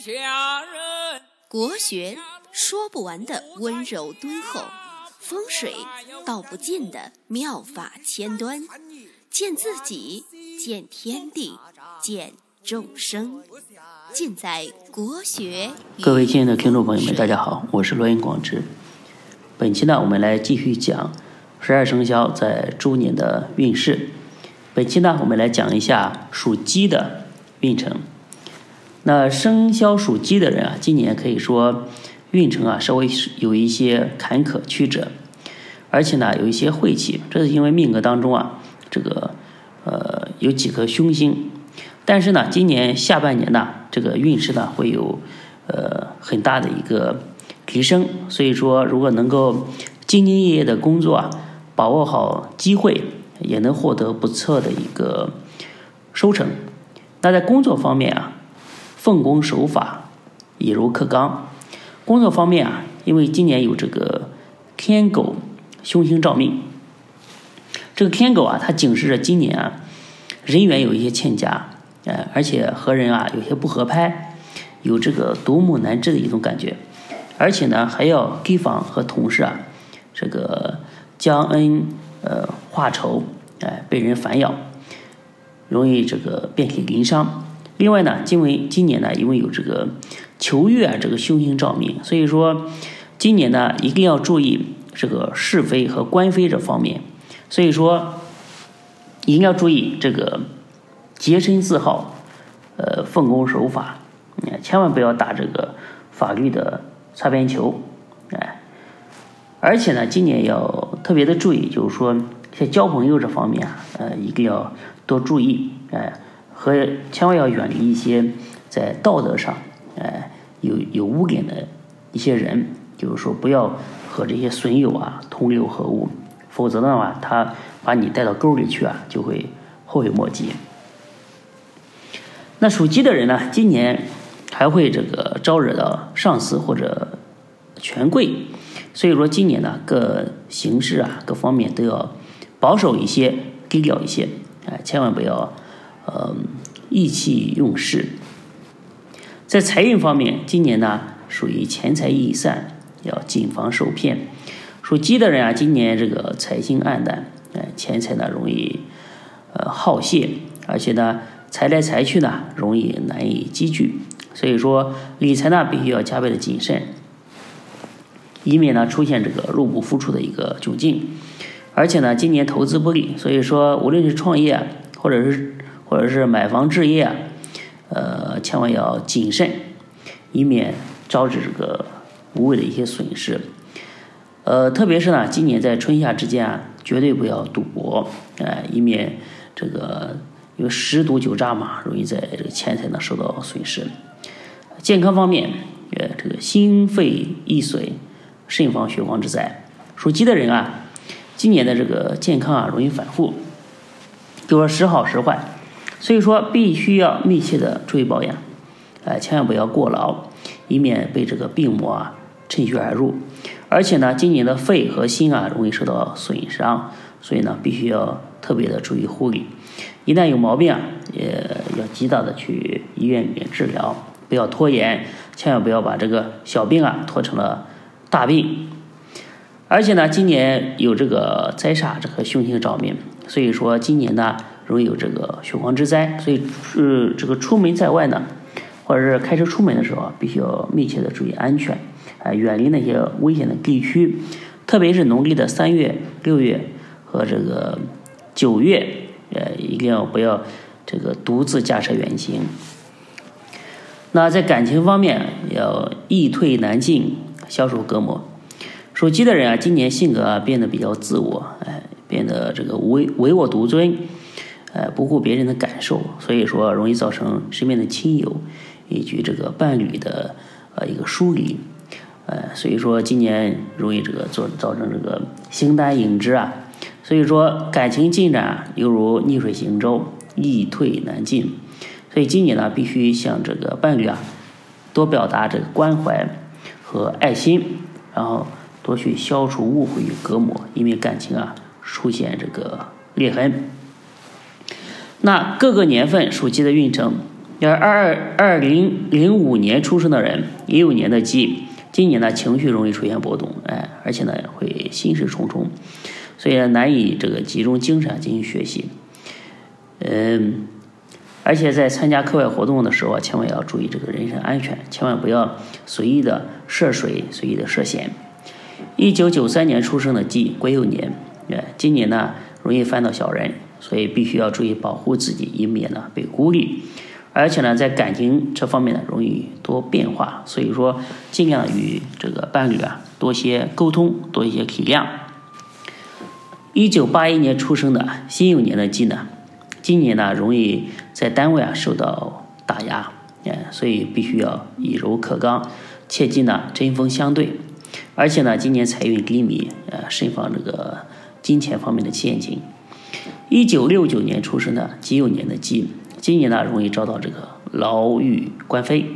下人。国学说不完的温柔敦厚，风水道不尽的妙法千端，见自己，见天地，见众生，尽在国学。各位亲爱的听众朋友们，大家好，我是罗云广之。本期呢，我们来继续讲十二生肖在猪年的运势。本期呢，我们来讲一下属鸡的运程。那生肖属鸡的人啊，今年可以说运程啊稍微有一些坎坷曲折，而且呢有一些晦气。这是因为命格当中啊，这个呃有几颗凶星，但是呢今年下半年呢这个运势呢会有呃很大的一个提升。所以说，如果能够兢兢业业的工作啊，把握好机会，也能获得不错的一个收成。那在工作方面啊。奉公守法，以柔克刚。工作方面啊，因为今年有这个天狗凶星照命，这个天狗啊，它警示着今年啊人缘有一些欠佳，呃，而且和人啊有些不合拍，有这个独木难支的一种感觉，而且呢还要提防和同事啊这个将恩呃化仇，哎，被人反咬，容易这个遍体鳞伤。另外呢，因为今年呢，因为有这个求月啊这个凶星照明，所以说今年呢一定要注意这个是非和官非这方面。所以说一定要注意这个洁身自好，呃，奉公守法，千万不要打这个法律的擦边球，哎。而且呢，今年要特别的注意，就是说在交朋友这方面啊，呃，一定要多注意，哎。和千万要远离一些在道德上，哎，有有污点的一些人，就是说不要和这些损友啊同流合污，否则的话，他把你带到沟里去啊，就会后悔莫及。那属鸡的人呢，今年还会这个招惹到上司或者权贵，所以说今年呢，各形式啊各方面都要保守一些，低调一些，哎，千万不要。呃，意气用事，在财运方面，今年呢属于钱财易散，要谨防受骗。属鸡的人啊，今年这个财星暗淡，哎，钱财呢容易呃耗泄，而且呢财来财去呢容易难以积聚，所以说理财呢必须要加倍的谨慎，以免呢出现这个入不敷出的一个窘境。而且呢，今年投资不利，所以说无论是创业或者是或者是买房置业啊，呃，千万要谨慎，以免招致这个无谓的一些损失。呃，特别是呢，今年在春夏之间啊，绝对不要赌博，哎，以免这个因为十赌九诈嘛，容易在这个钱财呢受到损失。健康方面，呃，这个心肺易损，慎防血光之灾。属鸡的人啊，今年的这个健康啊，容易反复，就说时好时坏。所以说，必须要密切的注意保养，哎，千万不要过劳，以免被这个病魔啊趁虚而入。而且呢，今年的肺和心啊容易受到损伤，所以呢，必须要特别的注意护理。一旦有毛病啊，也要及早的去医院里面治疗，不要拖延，千万不要把这个小病啊拖成了大病。而且呢，今年有这个灾煞，这个凶星照命，所以说今年呢。容易有这个血光之灾，所以是这个出门在外呢，或者是开车出门的时候啊，必须要密切的注意安全，啊，远离那些危险的地区，特别是农历的三月、六月和这个九月，呃，一定要不要这个独自驾车远行。那在感情方面，要易退难进，消除隔膜。属鸡的人啊，今年性格啊变得比较自我，哎，变得这个唯唯我独尊。呃，不顾别人的感受，所以说容易造成身边的亲友以及这个伴侣的呃一个疏离，呃，所以说今年容易这个做造成这个形单影只啊，所以说感情进展犹如逆水行舟，易退难进，所以今年呢必须向这个伴侣啊多表达这个关怀和爱心，然后多去消除误会与隔膜，以免感情啊出现这个裂痕。那各个年份属鸡的运程，要二二二零零五年出生的人，一五年的鸡，今年呢情绪容易出现波动，哎，而且呢会心事重重，所以难以这个集中精神进行学习。嗯，而且在参加课外活动的时候啊，千万要注意这个人身安全，千万不要随意的涉水，随意的涉险。一九九三年出生的鸡，癸酉年，哎，今年呢容易犯到小人，所以必须要注意保护自己，以免呢被孤立。而且呢，在感情这方面呢，容易多变化，所以说尽量与这个伴侣啊多些沟通，多一些体谅。一九八一年出生的辛酉年的鸡呢，今年呢容易在单位啊受到打压，哎，所以必须要以柔克刚，切忌呢针锋相对。而且呢，今年财运低迷，呃，慎防这个金钱方面的陷阱。一九六九年出生的己酉年的鸡。今年呢，容易遭到这个牢狱官非，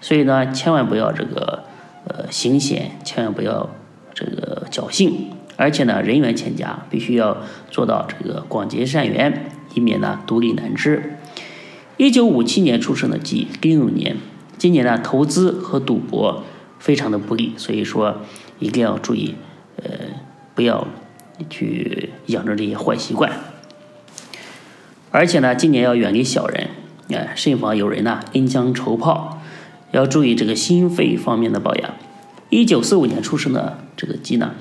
所以呢，千万不要这个呃行险，千万不要这个侥幸，而且呢，人缘欠佳，必须要做到这个广结善缘，以免呢独立难支。一九五七年出生的鸡丁酉年，今年呢投资和赌博非常的不利，所以说一定要注意，呃，不要去养成这些坏习惯。而且呢，今年要远离小人，哎，慎防有人呢恩将仇报，要注意这个心肺方面的保养。一九四五年出生的这个鸡呢，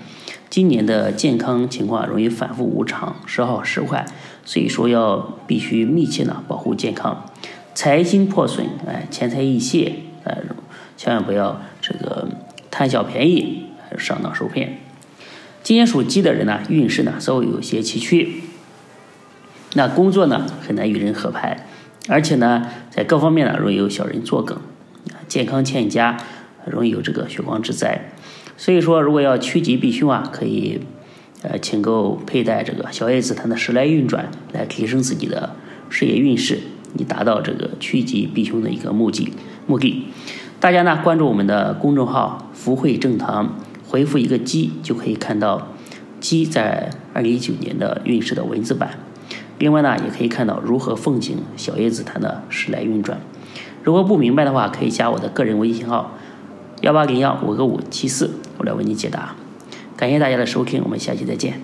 今年的健康情况容易反复无常，时好时坏，所以说要必须密切呢保护健康。财星破损，哎，钱财易泄，哎，千万不要这个贪小便宜，上当受骗。今年属鸡的人呢，运势呢稍微有些崎岖。那工作呢很难与人合拍，而且呢在各方面呢容易有小人作梗，健康欠佳，容易有这个血光之灾。所以说，如果要趋吉避凶啊，可以呃请购佩戴这个小叶紫檀的时来运转，来提升自己的事业运势，以达到这个趋吉避凶的一个目的。目的，大家呢关注我们的公众号“福慧正堂”，回复一个“鸡”就可以看到鸡在二零一九年的运势的文字版。另外呢，也可以看到如何奉行小叶紫檀的时来运转。如果不明白的话，可以加我的个人微信号幺八零幺五个五七四，我来为你解答。感谢大家的收听，我们下期再见。